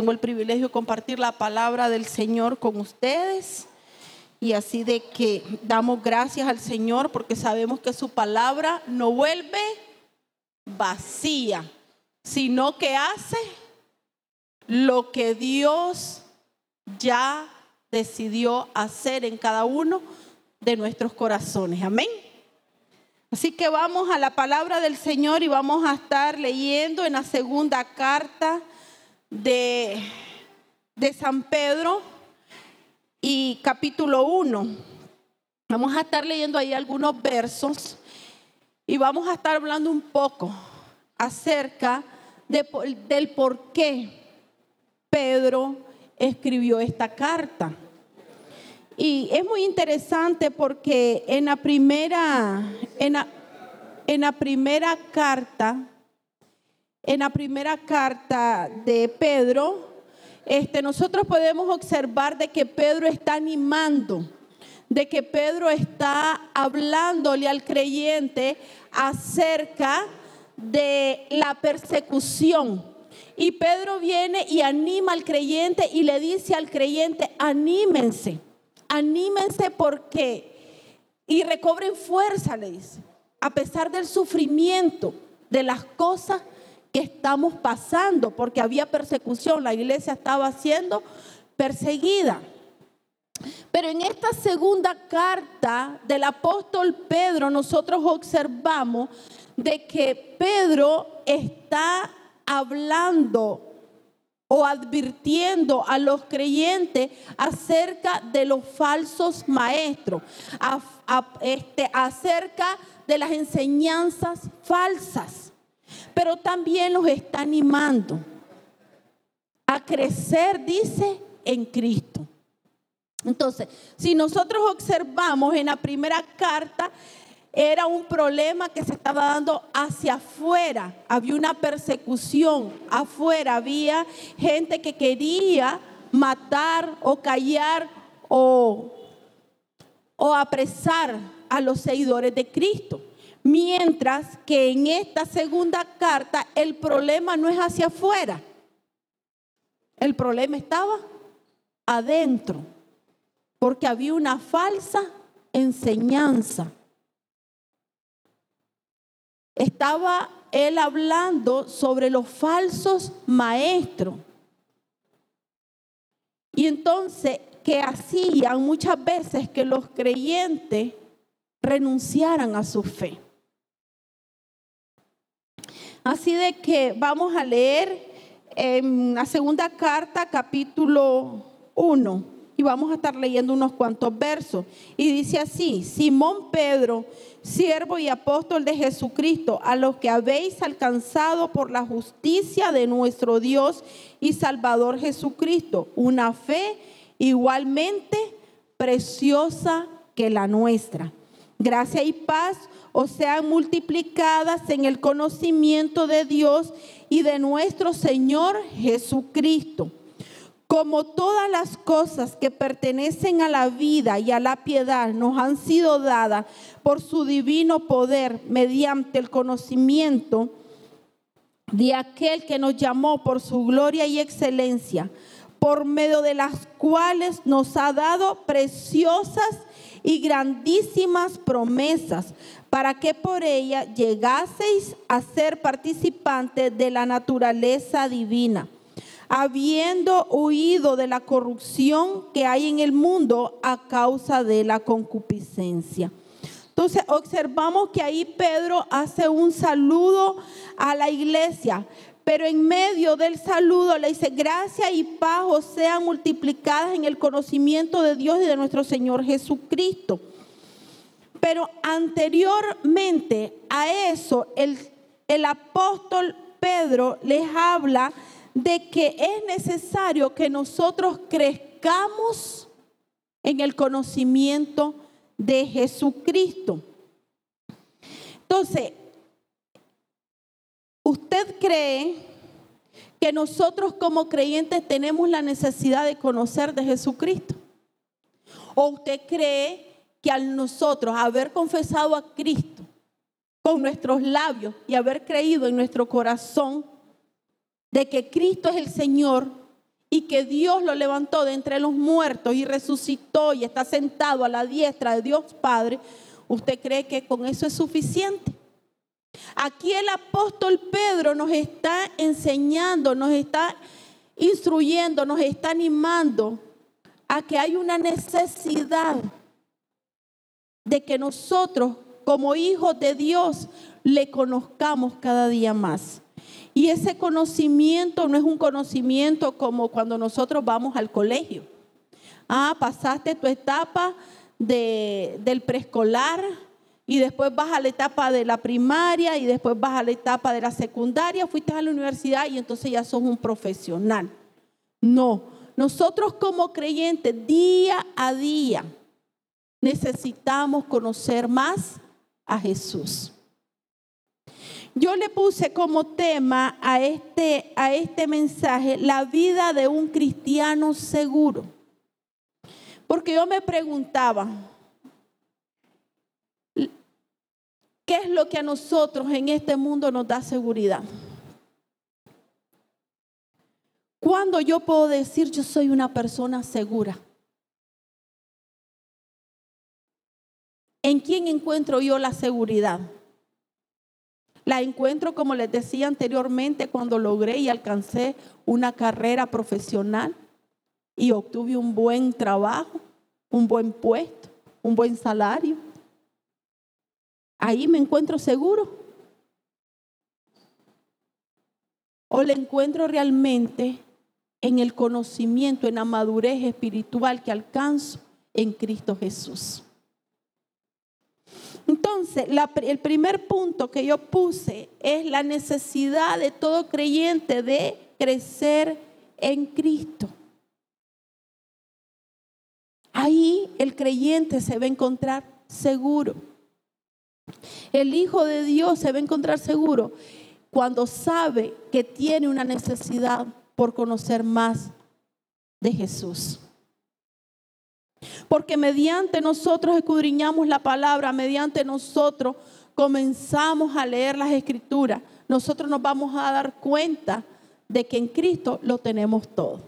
Tengo el privilegio de compartir la palabra del Señor con ustedes. Y así de que damos gracias al Señor porque sabemos que su palabra no vuelve vacía, sino que hace lo que Dios ya decidió hacer en cada uno de nuestros corazones. Amén. Así que vamos a la palabra del Señor y vamos a estar leyendo en la segunda carta de, de San Pedro y capítulo 1. Vamos a estar leyendo ahí algunos versos y vamos a estar hablando un poco acerca de, del por qué Pedro escribió esta carta. Y es muy interesante porque en la primera, en la, en la primera carta, en la primera carta de Pedro, este, nosotros podemos observar de que Pedro está animando, de que Pedro está hablándole al creyente acerca de la persecución. Y Pedro viene y anima al creyente y le dice al creyente, anímense, anímense porque, y recobren fuerza, le dice, a pesar del sufrimiento, de las cosas que estamos pasando, porque había persecución, la iglesia estaba siendo perseguida. Pero en esta segunda carta del apóstol Pedro nosotros observamos de que Pedro está hablando o advirtiendo a los creyentes acerca de los falsos maestros, este, acerca de las enseñanzas falsas pero también los está animando a crecer, dice, en Cristo. Entonces, si nosotros observamos en la primera carta, era un problema que se estaba dando hacia afuera. Había una persecución afuera. Había gente que quería matar o callar o, o apresar a los seguidores de Cristo. Mientras que en esta segunda carta el problema no es hacia afuera. El problema estaba adentro. Porque había una falsa enseñanza. Estaba él hablando sobre los falsos maestros. Y entonces, ¿qué hacían muchas veces que los creyentes renunciaran a su fe. Así de que vamos a leer en la segunda carta, capítulo 1, y vamos a estar leyendo unos cuantos versos. Y dice así, Simón Pedro, siervo y apóstol de Jesucristo, a los que habéis alcanzado por la justicia de nuestro Dios y Salvador Jesucristo, una fe igualmente preciosa que la nuestra. Gracia y paz o sean multiplicadas en el conocimiento de Dios y de nuestro Señor Jesucristo. Como todas las cosas que pertenecen a la vida y a la piedad nos han sido dadas por su divino poder mediante el conocimiento de aquel que nos llamó por su gloria y excelencia, por medio de las cuales nos ha dado preciosas y grandísimas promesas para que por ella llegaseis a ser participantes de la naturaleza divina, habiendo huido de la corrupción que hay en el mundo a causa de la concupiscencia. Entonces observamos que ahí Pedro hace un saludo a la iglesia, pero en medio del saludo le dice, gracia y paz sean multiplicadas en el conocimiento de Dios y de nuestro Señor Jesucristo. Pero anteriormente a eso, el, el apóstol Pedro les habla de que es necesario que nosotros crezcamos en el conocimiento de Jesucristo. Entonces, ¿usted cree que nosotros como creyentes tenemos la necesidad de conocer de Jesucristo? ¿O usted cree que al nosotros haber confesado a Cristo con nuestros labios y haber creído en nuestro corazón de que Cristo es el Señor y que Dios lo levantó de entre los muertos y resucitó y está sentado a la diestra de Dios Padre, ¿usted cree que con eso es suficiente? Aquí el apóstol Pedro nos está enseñando, nos está instruyendo, nos está animando a que hay una necesidad de que nosotros como hijos de Dios le conozcamos cada día más. Y ese conocimiento no es un conocimiento como cuando nosotros vamos al colegio. Ah, pasaste tu etapa de, del preescolar y después vas a la etapa de la primaria y después vas a la etapa de la secundaria, fuiste a la universidad y entonces ya sos un profesional. No, nosotros como creyentes día a día necesitamos conocer más a Jesús. Yo le puse como tema a este, a este mensaje la vida de un cristiano seguro. Porque yo me preguntaba, ¿qué es lo que a nosotros en este mundo nos da seguridad? ¿Cuándo yo puedo decir yo soy una persona segura? ¿En quién encuentro yo la seguridad? La encuentro, como les decía anteriormente, cuando logré y alcancé una carrera profesional y obtuve un buen trabajo, un buen puesto, un buen salario. Ahí me encuentro seguro. O le encuentro realmente en el conocimiento, en la madurez espiritual que alcanzo en Cristo Jesús. Entonces, el primer punto que yo puse es la necesidad de todo creyente de crecer en Cristo. Ahí el creyente se va a encontrar seguro. El Hijo de Dios se va a encontrar seguro cuando sabe que tiene una necesidad por conocer más de Jesús. Porque mediante nosotros escudriñamos la palabra, mediante nosotros comenzamos a leer las escrituras, nosotros nos vamos a dar cuenta de que en Cristo lo tenemos todo.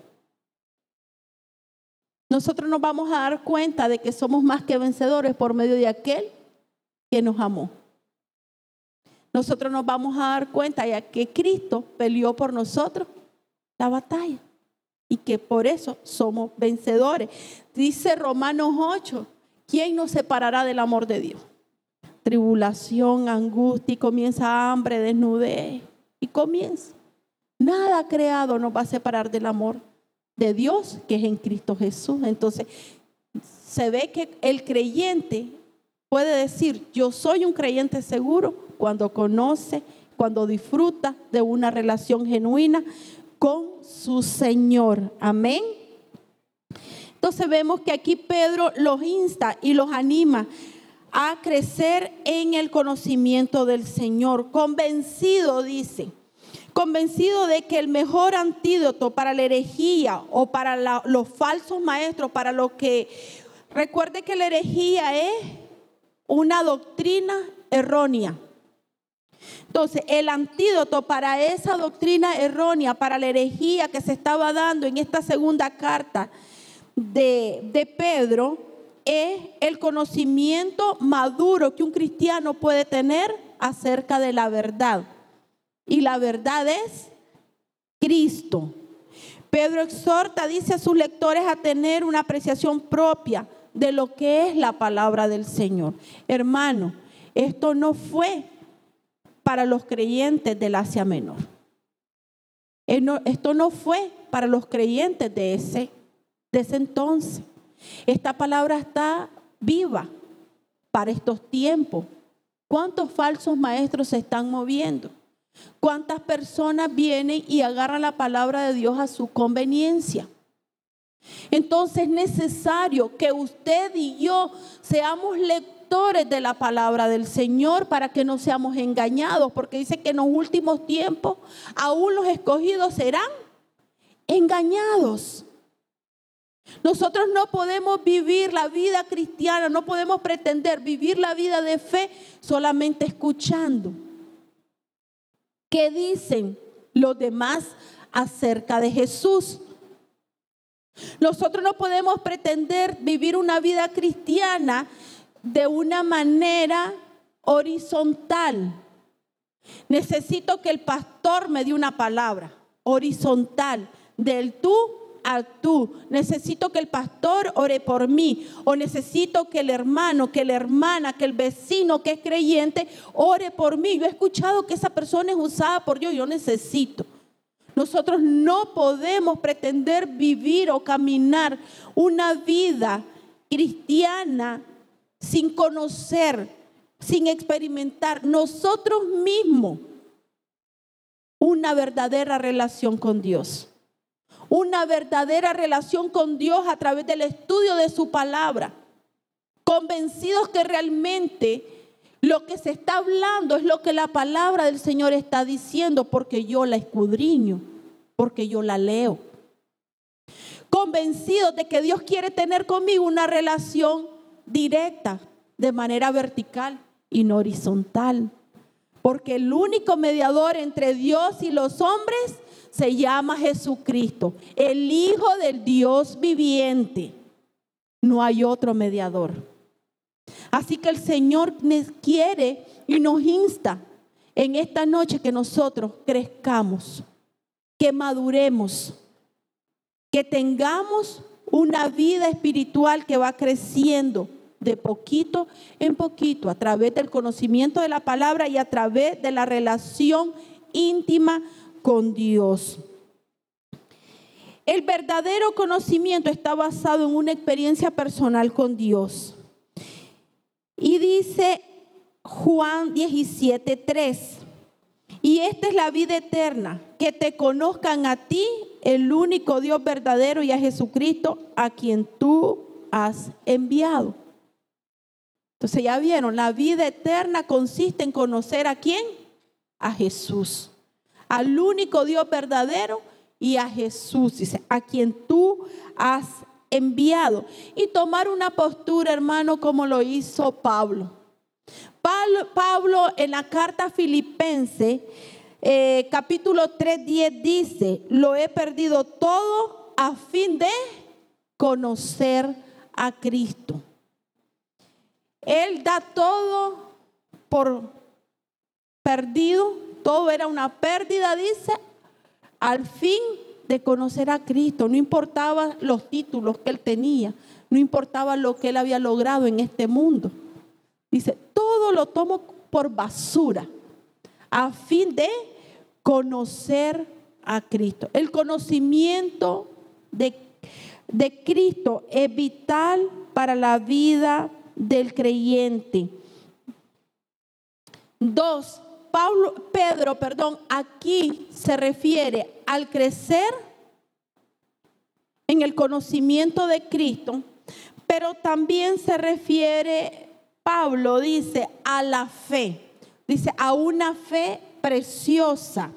Nosotros nos vamos a dar cuenta de que somos más que vencedores por medio de aquel que nos amó. Nosotros nos vamos a dar cuenta de que Cristo peleó por nosotros la batalla y que por eso somos vencedores. Dice Romanos 8, ¿quién nos separará del amor de Dios? Tribulación, angustia y comienza hambre, desnudez y comienza. Nada creado nos va a separar del amor de Dios que es en Cristo Jesús. Entonces, se ve que el creyente puede decir, yo soy un creyente seguro cuando conoce, cuando disfruta de una relación genuina con su Señor. Amén. Entonces vemos que aquí Pedro los insta y los anima a crecer en el conocimiento del Señor, convencido, dice, convencido de que el mejor antídoto para la herejía o para los falsos maestros, para lo que, recuerde que la herejía es una doctrina errónea. Entonces, el antídoto para esa doctrina errónea, para la herejía que se estaba dando en esta segunda carta de, de Pedro, es el conocimiento maduro que un cristiano puede tener acerca de la verdad. Y la verdad es Cristo. Pedro exhorta, dice a sus lectores a tener una apreciación propia de lo que es la palabra del Señor. Hermano, esto no fue para los creyentes del Asia Menor. Esto no fue para los creyentes de ese, de ese entonces. Esta palabra está viva para estos tiempos. ¿Cuántos falsos maestros se están moviendo? ¿Cuántas personas vienen y agarran la palabra de Dios a su conveniencia? Entonces es necesario que usted y yo seamos lectores de la palabra del Señor para que no seamos engañados, porque dice que en los últimos tiempos aún los escogidos serán engañados. Nosotros no podemos vivir la vida cristiana, no podemos pretender vivir la vida de fe solamente escuchando. ¿Qué dicen los demás acerca de Jesús? Nosotros no podemos pretender vivir una vida cristiana de una manera horizontal. Necesito que el pastor me dé una palabra horizontal, del tú al tú. Necesito que el pastor ore por mí o necesito que el hermano, que la hermana, que el vecino que es creyente ore por mí. Yo he escuchado que esa persona es usada por Dios, yo necesito. Nosotros no podemos pretender vivir o caminar una vida cristiana sin conocer, sin experimentar nosotros mismos una verdadera relación con Dios. Una verdadera relación con Dios a través del estudio de su palabra. Convencidos que realmente lo que se está hablando es lo que la palabra del Señor está diciendo porque yo la escudriño, porque yo la leo. Convencidos de que Dios quiere tener conmigo una relación directa, de manera vertical y no horizontal. Porque el único mediador entre Dios y los hombres se llama Jesucristo, el Hijo del Dios viviente. No hay otro mediador. Así que el Señor quiere y nos insta en esta noche que nosotros crezcamos, que maduremos, que tengamos una vida espiritual que va creciendo de poquito en poquito a través del conocimiento de la palabra y a través de la relación íntima con Dios. El verdadero conocimiento está basado en una experiencia personal con Dios. Y dice Juan 17, 3. Y esta es la vida eterna, que te conozcan a ti, el único Dios verdadero, y a Jesucristo, a quien tú has enviado. Entonces ya vieron, la vida eterna consiste en conocer a quién? A Jesús, al único Dios verdadero y a Jesús, dice, a quien tú has enviado y tomar una postura, hermano, como lo hizo Pablo. Pablo, en la carta filipense, eh, capítulo 3, 10 dice, lo he perdido todo a fin de conocer a Cristo. Él da todo por perdido, todo era una pérdida, dice, al fin de conocer a Cristo. No importaba los títulos que él tenía, no importaba lo que él había logrado en este mundo. Dice, todo lo tomo por basura a fin de conocer a Cristo. El conocimiento de, de Cristo es vital para la vida del creyente. Dos, Pablo, Pedro, perdón, aquí se refiere al crecer en el conocimiento de Cristo, pero también se refiere, Pablo dice, a la fe, dice, a una fe preciosa.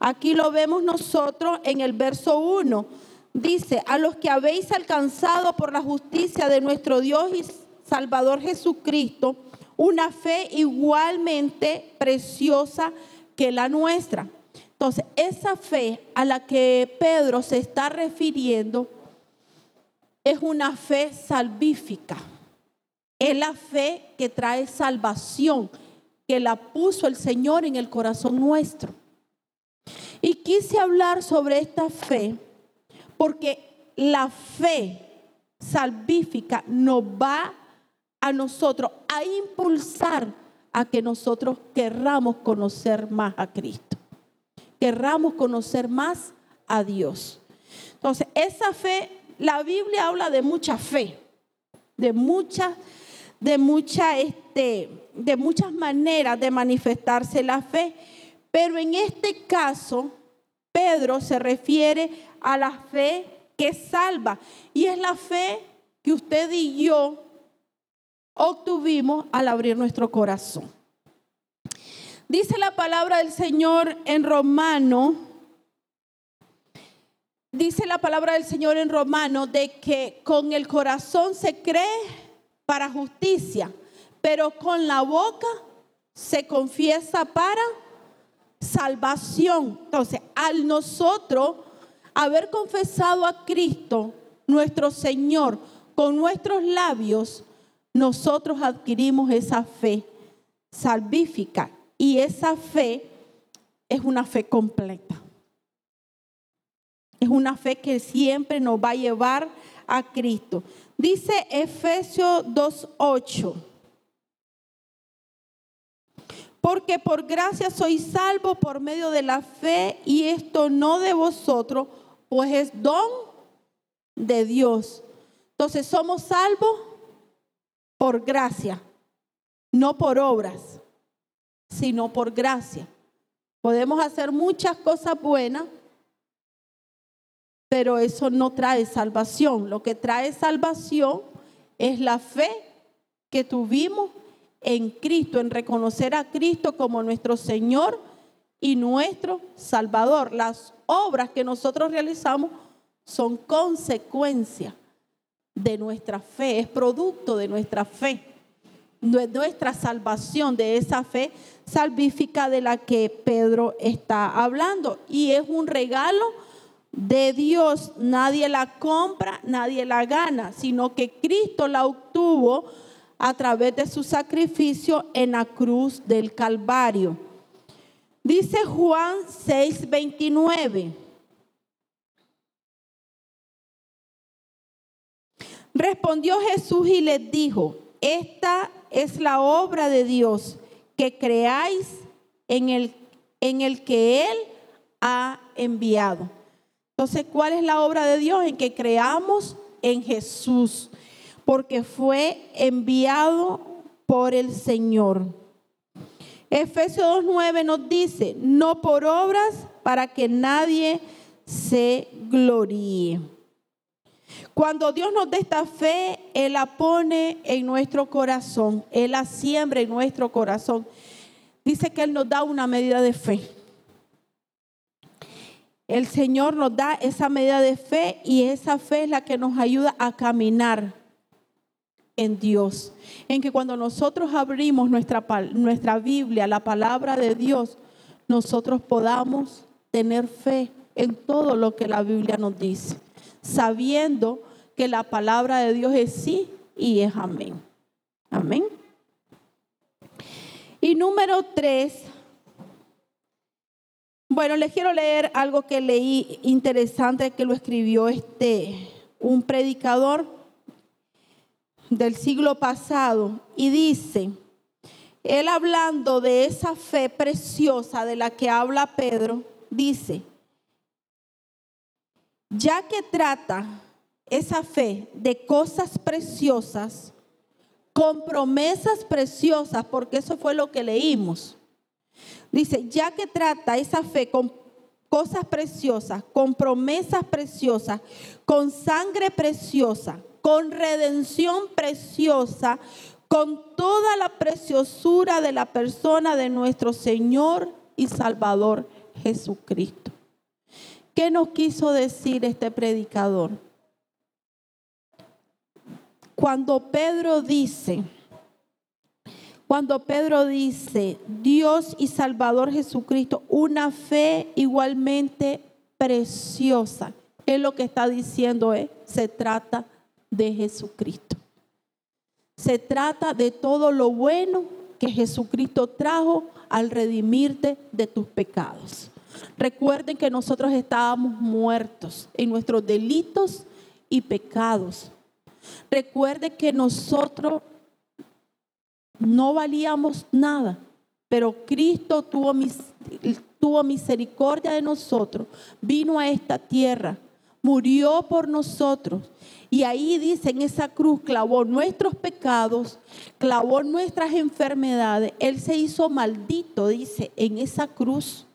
Aquí lo vemos nosotros en el verso 1. Dice, a los que habéis alcanzado por la justicia de nuestro Dios y Salvador Jesucristo, una fe igualmente preciosa que la nuestra. Entonces, esa fe a la que Pedro se está refiriendo es una fe salvífica. Es la fe que trae salvación, que la puso el Señor en el corazón nuestro. Y quise hablar sobre esta fe porque la fe salvífica nos va a nosotros a impulsar a que nosotros querramos conocer más a Cristo, querramos conocer más a Dios. Entonces, esa fe, la Biblia habla de mucha fe, de muchas, de mucha, este, de muchas maneras de manifestarse la fe, pero en este caso, Pedro se refiere a la fe que salva y es la fe que usted y yo obtuvimos al abrir nuestro corazón. Dice la palabra del Señor en Romano, dice la palabra del Señor en Romano de que con el corazón se cree para justicia, pero con la boca se confiesa para salvación. Entonces, al nosotros haber confesado a Cristo nuestro Señor con nuestros labios, nosotros adquirimos esa fe salvífica y esa fe es una fe completa. Es una fe que siempre nos va a llevar a Cristo. Dice Efesios 2.8. Porque por gracia sois salvo por medio de la fe y esto no de vosotros, pues es don de Dios. Entonces somos salvos por gracia, no por obras, sino por gracia. Podemos hacer muchas cosas buenas, pero eso no trae salvación. Lo que trae salvación es la fe que tuvimos en Cristo, en reconocer a Cristo como nuestro Señor y nuestro Salvador. Las obras que nosotros realizamos son consecuencia de nuestra fe, es producto de nuestra fe, de nuestra salvación, de esa fe salvífica de la que Pedro está hablando. Y es un regalo de Dios. Nadie la compra, nadie la gana, sino que Cristo la obtuvo a través de su sacrificio en la cruz del Calvario. Dice Juan 6:29. Respondió Jesús y les dijo, esta es la obra de Dios, que creáis en el, en el que Él ha enviado. Entonces, ¿cuál es la obra de Dios? En que creamos en Jesús, porque fue enviado por el Señor. Efesios 2.9 nos dice, no por obras para que nadie se gloríe. Cuando Dios nos da esta fe, Él la pone en nuestro corazón, Él la siembra en nuestro corazón. Dice que Él nos da una medida de fe. El Señor nos da esa medida de fe y esa fe es la que nos ayuda a caminar en Dios. En que cuando nosotros abrimos nuestra, nuestra Biblia, la palabra de Dios, nosotros podamos tener fe en todo lo que la Biblia nos dice, sabiendo que la palabra de Dios es sí y es amén. Amén. Y número tres, bueno, les quiero leer algo que leí interesante que lo escribió este un predicador del siglo pasado y dice, él hablando de esa fe preciosa de la que habla Pedro, dice, ya que trata esa fe de cosas preciosas, con promesas preciosas, porque eso fue lo que leímos. Dice, ya que trata esa fe con cosas preciosas, con promesas preciosas, con sangre preciosa, con redención preciosa, con toda la preciosura de la persona de nuestro Señor y Salvador Jesucristo. ¿Qué nos quiso decir este predicador? Cuando Pedro dice, cuando Pedro dice, Dios y Salvador Jesucristo, una fe igualmente preciosa, es lo que está diciendo, es, se trata de Jesucristo. Se trata de todo lo bueno que Jesucristo trajo al redimirte de tus pecados. Recuerden que nosotros estábamos muertos en nuestros delitos y pecados. Recuerden que nosotros no valíamos nada, pero Cristo tuvo, tuvo misericordia de nosotros, vino a esta tierra, murió por nosotros. Y ahí dice, en esa cruz clavó nuestros pecados, clavó nuestras enfermedades. Él se hizo maldito, dice, en esa cruz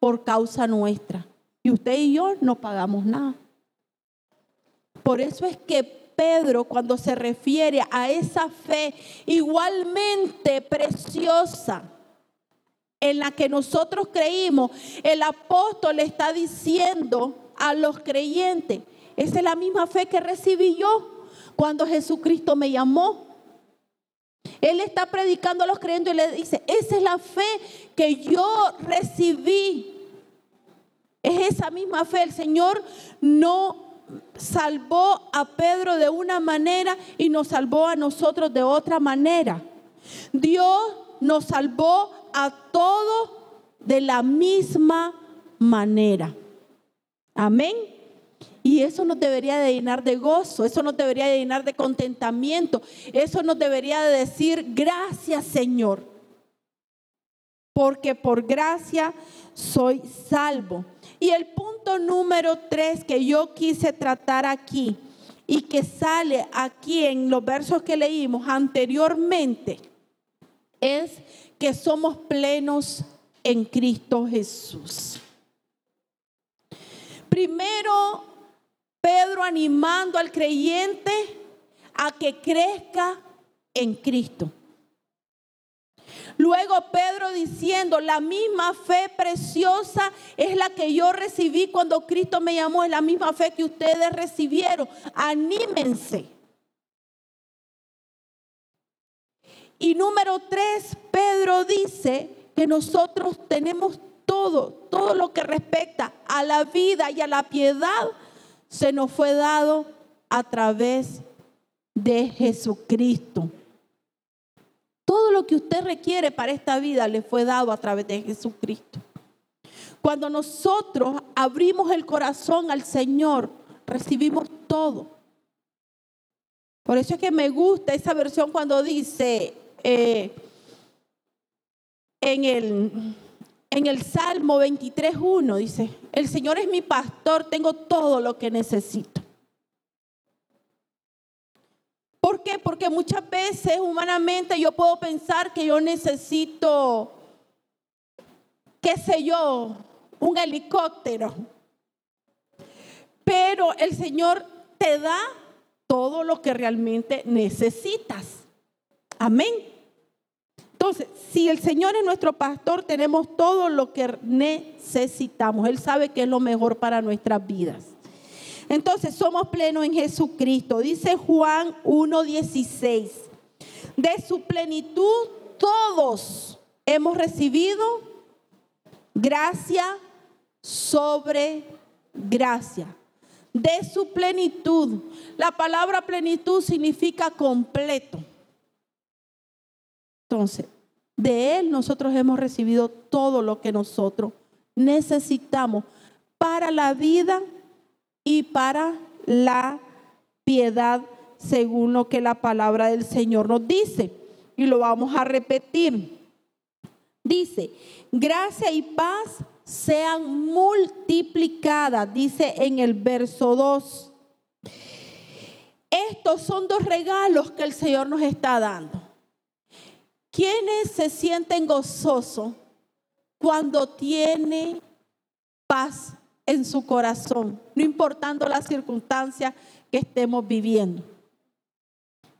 por causa nuestra. Y usted y yo no pagamos nada. Por eso es que Pedro cuando se refiere a esa fe igualmente preciosa en la que nosotros creímos, el apóstol está diciendo a los creyentes, esa es la misma fe que recibí yo cuando Jesucristo me llamó. Él está predicando a los creyentes y le dice, esa es la fe que yo recibí. Es esa misma fe. El Señor no salvó a Pedro de una manera y nos salvó a nosotros de otra manera. Dios nos salvó a todos de la misma manera. Amén. Y eso nos debería de llenar de gozo, eso nos debería de llenar de contentamiento, eso nos debería de decir gracias Señor, porque por gracia soy salvo. Y el punto número tres que yo quise tratar aquí y que sale aquí en los versos que leímos anteriormente es que somos plenos en Cristo Jesús. Primero, Pedro animando al creyente a que crezca en Cristo. Luego Pedro diciendo, la misma fe preciosa es la que yo recibí cuando Cristo me llamó, es la misma fe que ustedes recibieron. Anímense. Y número tres, Pedro dice que nosotros tenemos todo, todo lo que respecta a la vida y a la piedad, se nos fue dado a través de Jesucristo. Todo lo que usted requiere para esta vida le fue dado a través de Jesucristo. Cuando nosotros abrimos el corazón al Señor, recibimos todo. Por eso es que me gusta esa versión cuando dice eh, en, el, en el Salmo 23.1, dice, el Señor es mi pastor, tengo todo lo que necesito. ¿Por qué? Porque muchas veces humanamente yo puedo pensar que yo necesito, qué sé yo, un helicóptero. Pero el Señor te da todo lo que realmente necesitas. Amén. Entonces, si el Señor es nuestro pastor, tenemos todo lo que necesitamos. Él sabe que es lo mejor para nuestras vidas. Entonces somos plenos en Jesucristo. Dice Juan 1.16. De su plenitud todos hemos recibido gracia sobre gracia. De su plenitud. La palabra plenitud significa completo. Entonces, de Él nosotros hemos recibido todo lo que nosotros necesitamos para la vida y para la piedad, según lo que la palabra del Señor nos dice. Y lo vamos a repetir. Dice, gracia y paz sean multiplicadas, dice en el verso 2. Estos son dos regalos que el Señor nos está dando. ¿Quiénes se sienten gozosos cuando tiene paz en su corazón, no importando las circunstancias que estemos viviendo.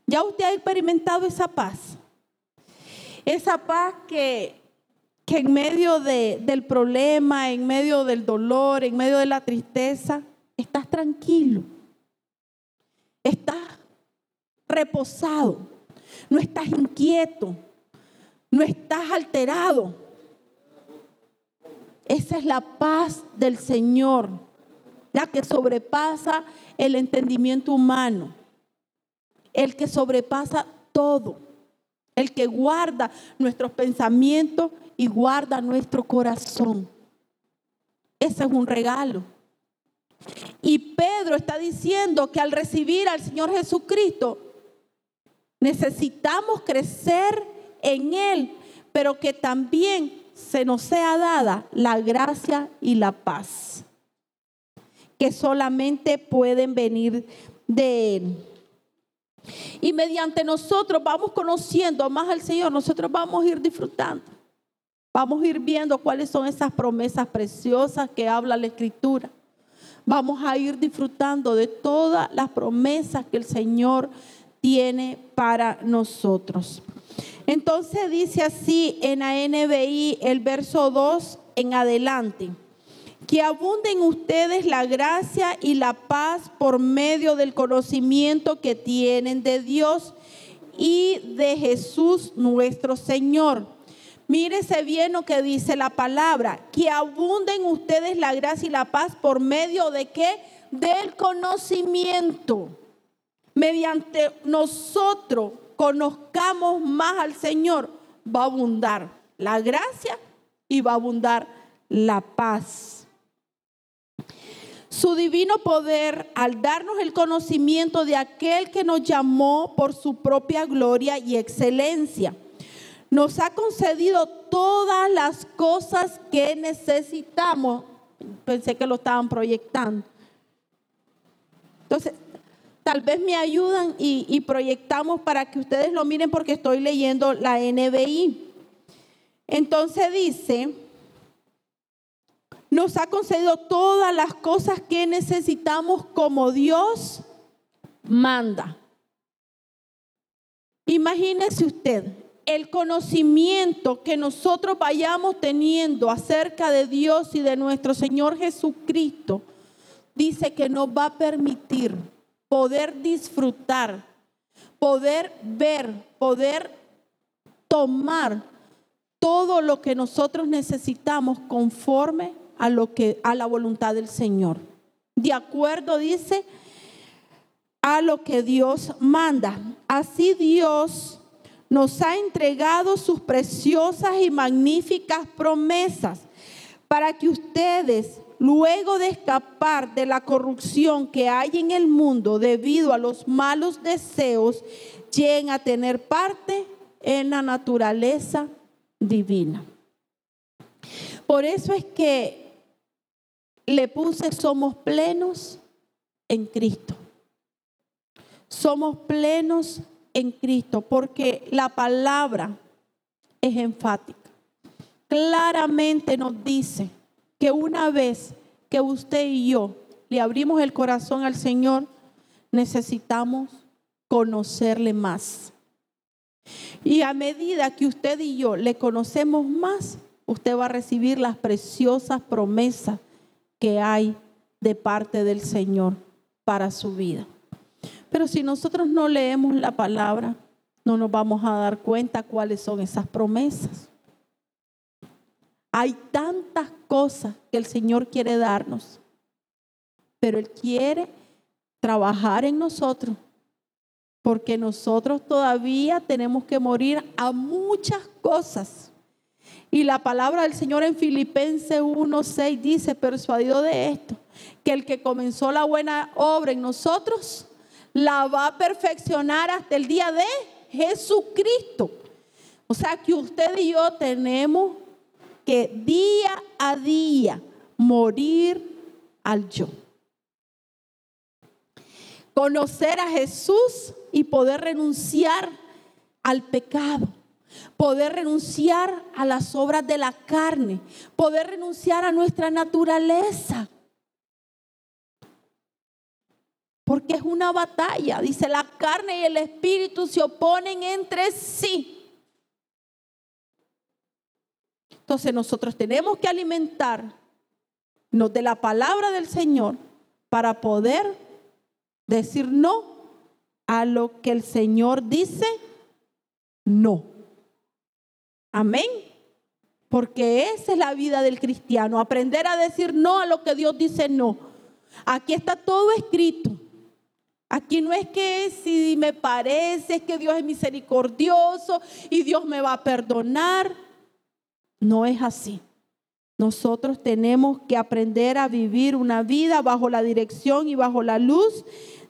¿Ya usted ha experimentado esa paz? Esa paz que, que en medio del problema, en medio del dolor, en medio de la tristeza, estás tranquilo, estás reposado, no estás inquieto, no estás alterado esa es la paz del Señor, la que sobrepasa el entendimiento humano, el que sobrepasa todo, el que guarda nuestros pensamientos y guarda nuestro corazón. Ese es un regalo. Y Pedro está diciendo que al recibir al Señor Jesucristo, necesitamos crecer en Él, pero que también se nos sea dada la gracia y la paz, que solamente pueden venir de Él. Y mediante nosotros vamos conociendo más al Señor, nosotros vamos a ir disfrutando. Vamos a ir viendo cuáles son esas promesas preciosas que habla la Escritura. Vamos a ir disfrutando de todas las promesas que el Señor tiene para nosotros. Entonces dice así en ANBI el verso 2 en adelante. Que abunden ustedes la gracia y la paz por medio del conocimiento que tienen de Dios y de Jesús nuestro Señor. Mírese bien lo que dice la palabra. Que abunden ustedes la gracia y la paz por medio de qué? del conocimiento. Mediante nosotros conozcamos más al Señor, va a abundar la gracia y va a abundar la paz. Su divino poder, al darnos el conocimiento de aquel que nos llamó por su propia gloria y excelencia, nos ha concedido todas las cosas que necesitamos. Pensé que lo estaban proyectando. Entonces, tal vez me ayudan y, y, proyectamos para que ustedes lo miren porque estoy leyendo la NBI. Entonces dice, nos ha concedido todas las cosas que necesitamos como Dios manda. Imagínese usted el conocimiento que nosotros vayamos teniendo acerca de Dios y de nuestro Señor Jesucristo. Dice que nos va a permitir poder disfrutar, poder ver, poder tomar todo lo que nosotros necesitamos conforme a lo que a la voluntad del Señor. De acuerdo dice a lo que Dios manda. Así Dios nos ha entregado sus preciosas y magníficas promesas para que ustedes, luego de escapar de la corrupción que hay en el mundo debido a los malos deseos, lleguen a tener parte en la naturaleza divina. Por eso es que le puse somos plenos en Cristo. Somos plenos en Cristo porque la palabra es enfática. Claramente nos dice que una vez que usted y yo le abrimos el corazón al Señor, necesitamos conocerle más. Y a medida que usted y yo le conocemos más, usted va a recibir las preciosas promesas que hay de parte del Señor para su vida. Pero si nosotros no leemos la palabra, no nos vamos a dar cuenta cuáles son esas promesas. Hay tantas cosas que el Señor quiere darnos, pero Él quiere trabajar en nosotros, porque nosotros todavía tenemos que morir a muchas cosas y la palabra del Señor en Filipenses 1:6 dice, persuadido de esto, que el que comenzó la buena obra en nosotros, la va a perfeccionar hasta el día de Jesucristo. O sea que usted y yo tenemos que día a día morir al yo. Conocer a Jesús y poder renunciar al pecado poder renunciar a las obras de la carne, poder renunciar a nuestra naturaleza. Porque es una batalla. Dice, la carne y el espíritu se oponen entre sí. Entonces nosotros tenemos que alimentarnos de la palabra del Señor para poder decir no a lo que el Señor dice no. Amén. Porque esa es la vida del cristiano, aprender a decir no a lo que Dios dice no. Aquí está todo escrito. Aquí no es que si me parece es que Dios es misericordioso y Dios me va a perdonar. No es así. Nosotros tenemos que aprender a vivir una vida bajo la dirección y bajo la luz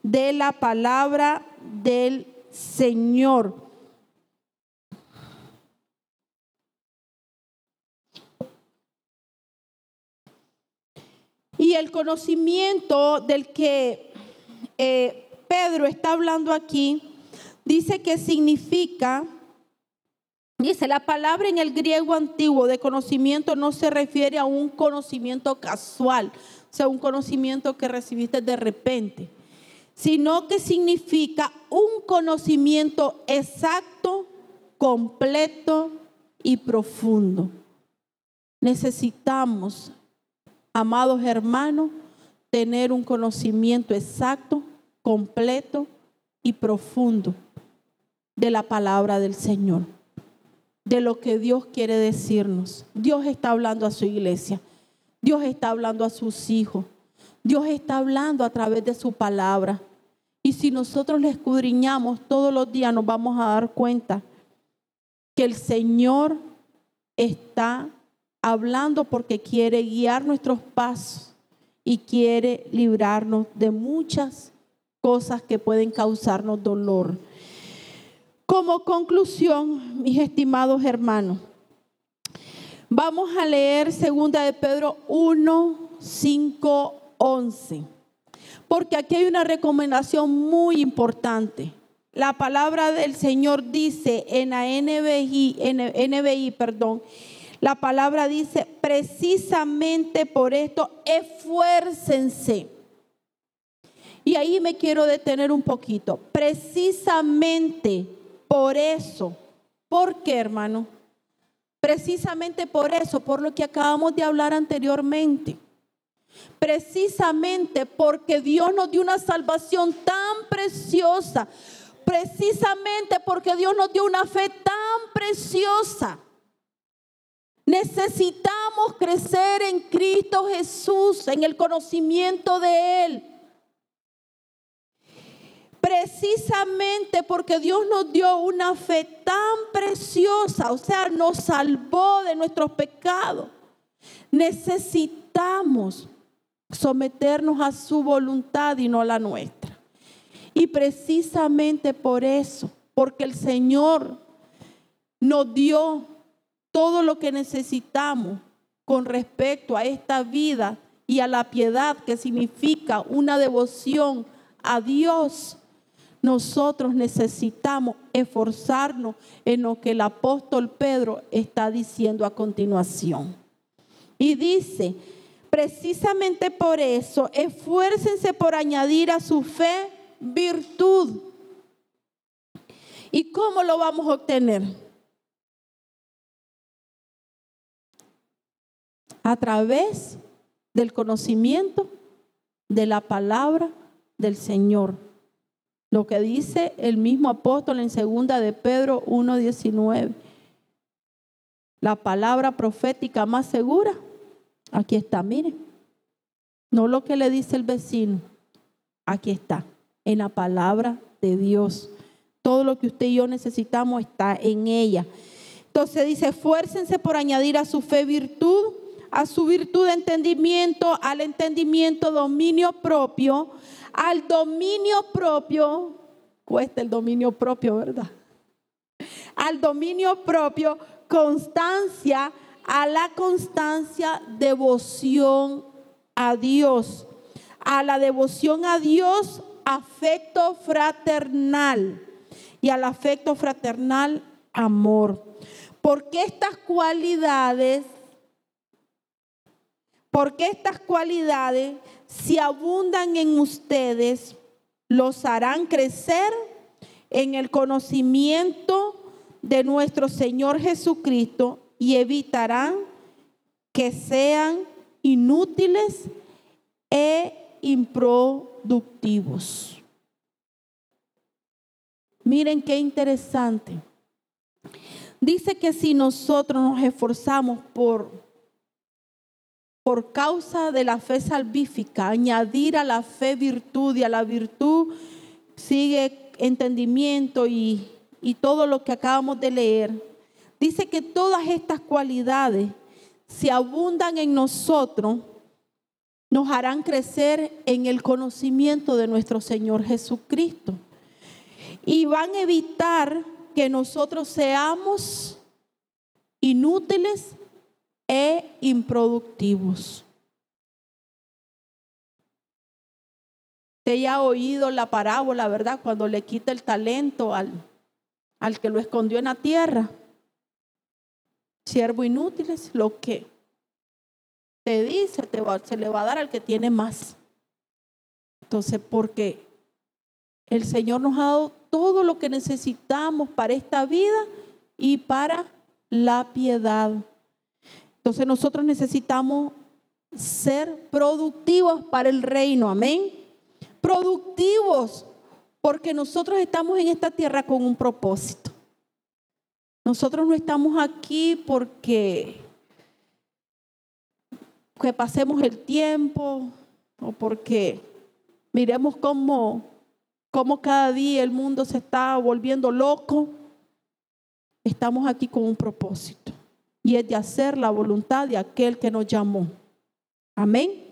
de la palabra del Señor. Y el conocimiento del que eh, Pedro está hablando aquí, dice que significa, dice, la palabra en el griego antiguo de conocimiento no se refiere a un conocimiento casual, o sea, un conocimiento que recibiste de repente, sino que significa un conocimiento exacto, completo y profundo. Necesitamos amados hermanos, tener un conocimiento exacto, completo y profundo de la palabra del Señor, de lo que Dios quiere decirnos. Dios está hablando a su iglesia, Dios está hablando a sus hijos, Dios está hablando a través de su palabra. Y si nosotros le escudriñamos todos los días, nos vamos a dar cuenta que el Señor está hablando porque quiere guiar nuestros pasos y quiere librarnos de muchas cosas que pueden causarnos dolor. Como conclusión, mis estimados hermanos, vamos a leer 2 de Pedro 1, 5, 11. Porque aquí hay una recomendación muy importante. La palabra del Señor dice en la NBI, NBI perdón, la palabra dice, precisamente por esto, esfuércense. Y ahí me quiero detener un poquito. Precisamente por eso. ¿Por qué, hermano? Precisamente por eso, por lo que acabamos de hablar anteriormente. Precisamente porque Dios nos dio una salvación tan preciosa. Precisamente porque Dios nos dio una fe tan preciosa Necesitamos crecer en Cristo Jesús, en el conocimiento de Él. Precisamente porque Dios nos dio una fe tan preciosa, o sea, nos salvó de nuestros pecados. Necesitamos someternos a su voluntad y no a la nuestra. Y precisamente por eso, porque el Señor nos dio todo lo que necesitamos con respecto a esta vida y a la piedad que significa una devoción a Dios, nosotros necesitamos esforzarnos en lo que el apóstol Pedro está diciendo a continuación. Y dice, precisamente por eso, esfuércense por añadir a su fe virtud. ¿Y cómo lo vamos a obtener? a través del conocimiento de la palabra del Señor. Lo que dice el mismo apóstol en segunda de Pedro 1:19. La palabra profética más segura, aquí está, miren. No lo que le dice el vecino, aquí está, en la palabra de Dios. Todo lo que usted y yo necesitamos está en ella. Entonces dice, esfuércense por añadir a su fe virtud, a su virtud de entendimiento, al entendimiento dominio propio, al dominio propio, cuesta el dominio propio, ¿verdad? Al dominio propio, constancia, a la constancia, devoción a Dios. A la devoción a Dios, afecto fraternal. Y al afecto fraternal, amor. Porque estas cualidades porque estas cualidades, si abundan en ustedes, los harán crecer en el conocimiento de nuestro Señor Jesucristo y evitarán que sean inútiles e improductivos. Miren qué interesante. Dice que si nosotros nos esforzamos por por causa de la fe salvífica, añadir a la fe virtud y a la virtud sigue entendimiento y, y todo lo que acabamos de leer. Dice que todas estas cualidades, si abundan en nosotros, nos harán crecer en el conocimiento de nuestro Señor Jesucristo. Y van a evitar que nosotros seamos inútiles e improductivos. Usted ya ha oído la parábola, ¿verdad? Cuando le quita el talento al, al que lo escondió en la tierra. Siervo inútil es lo que te dice, te se le va a dar al que tiene más. Entonces, porque el Señor nos ha dado todo lo que necesitamos para esta vida y para la piedad. Entonces nosotros necesitamos ser productivos para el reino, amén. Productivos, porque nosotros estamos en esta tierra con un propósito. Nosotros no estamos aquí porque que pasemos el tiempo, o porque miremos cómo, cómo cada día el mundo se está volviendo loco, estamos aquí con un propósito y es de hacer la voluntad de aquel que nos llamó. Amén.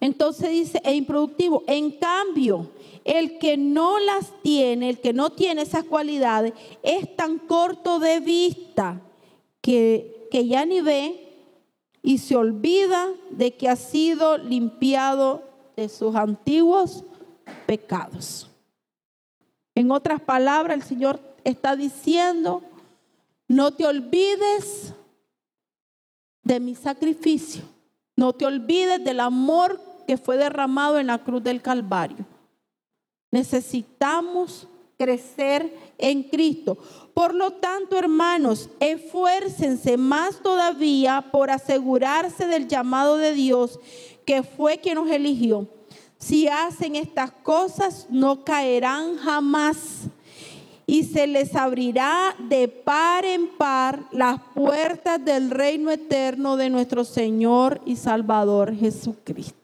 Entonces dice, e improductivo. En cambio, el que no las tiene, el que no tiene esas cualidades, es tan corto de vista que, que ya ni ve y se olvida de que ha sido limpiado de sus antiguos pecados. En otras palabras, el Señor está diciendo, no te olvides de mi sacrificio, no te olvides del amor que fue derramado en la cruz del Calvario. Necesitamos crecer en Cristo. Por lo tanto, hermanos, esfuércense más todavía por asegurarse del llamado de Dios, que fue quien nos eligió. Si hacen estas cosas, no caerán jamás y se les abrirá de par en par las puertas del reino eterno de nuestro Señor y Salvador Jesucristo.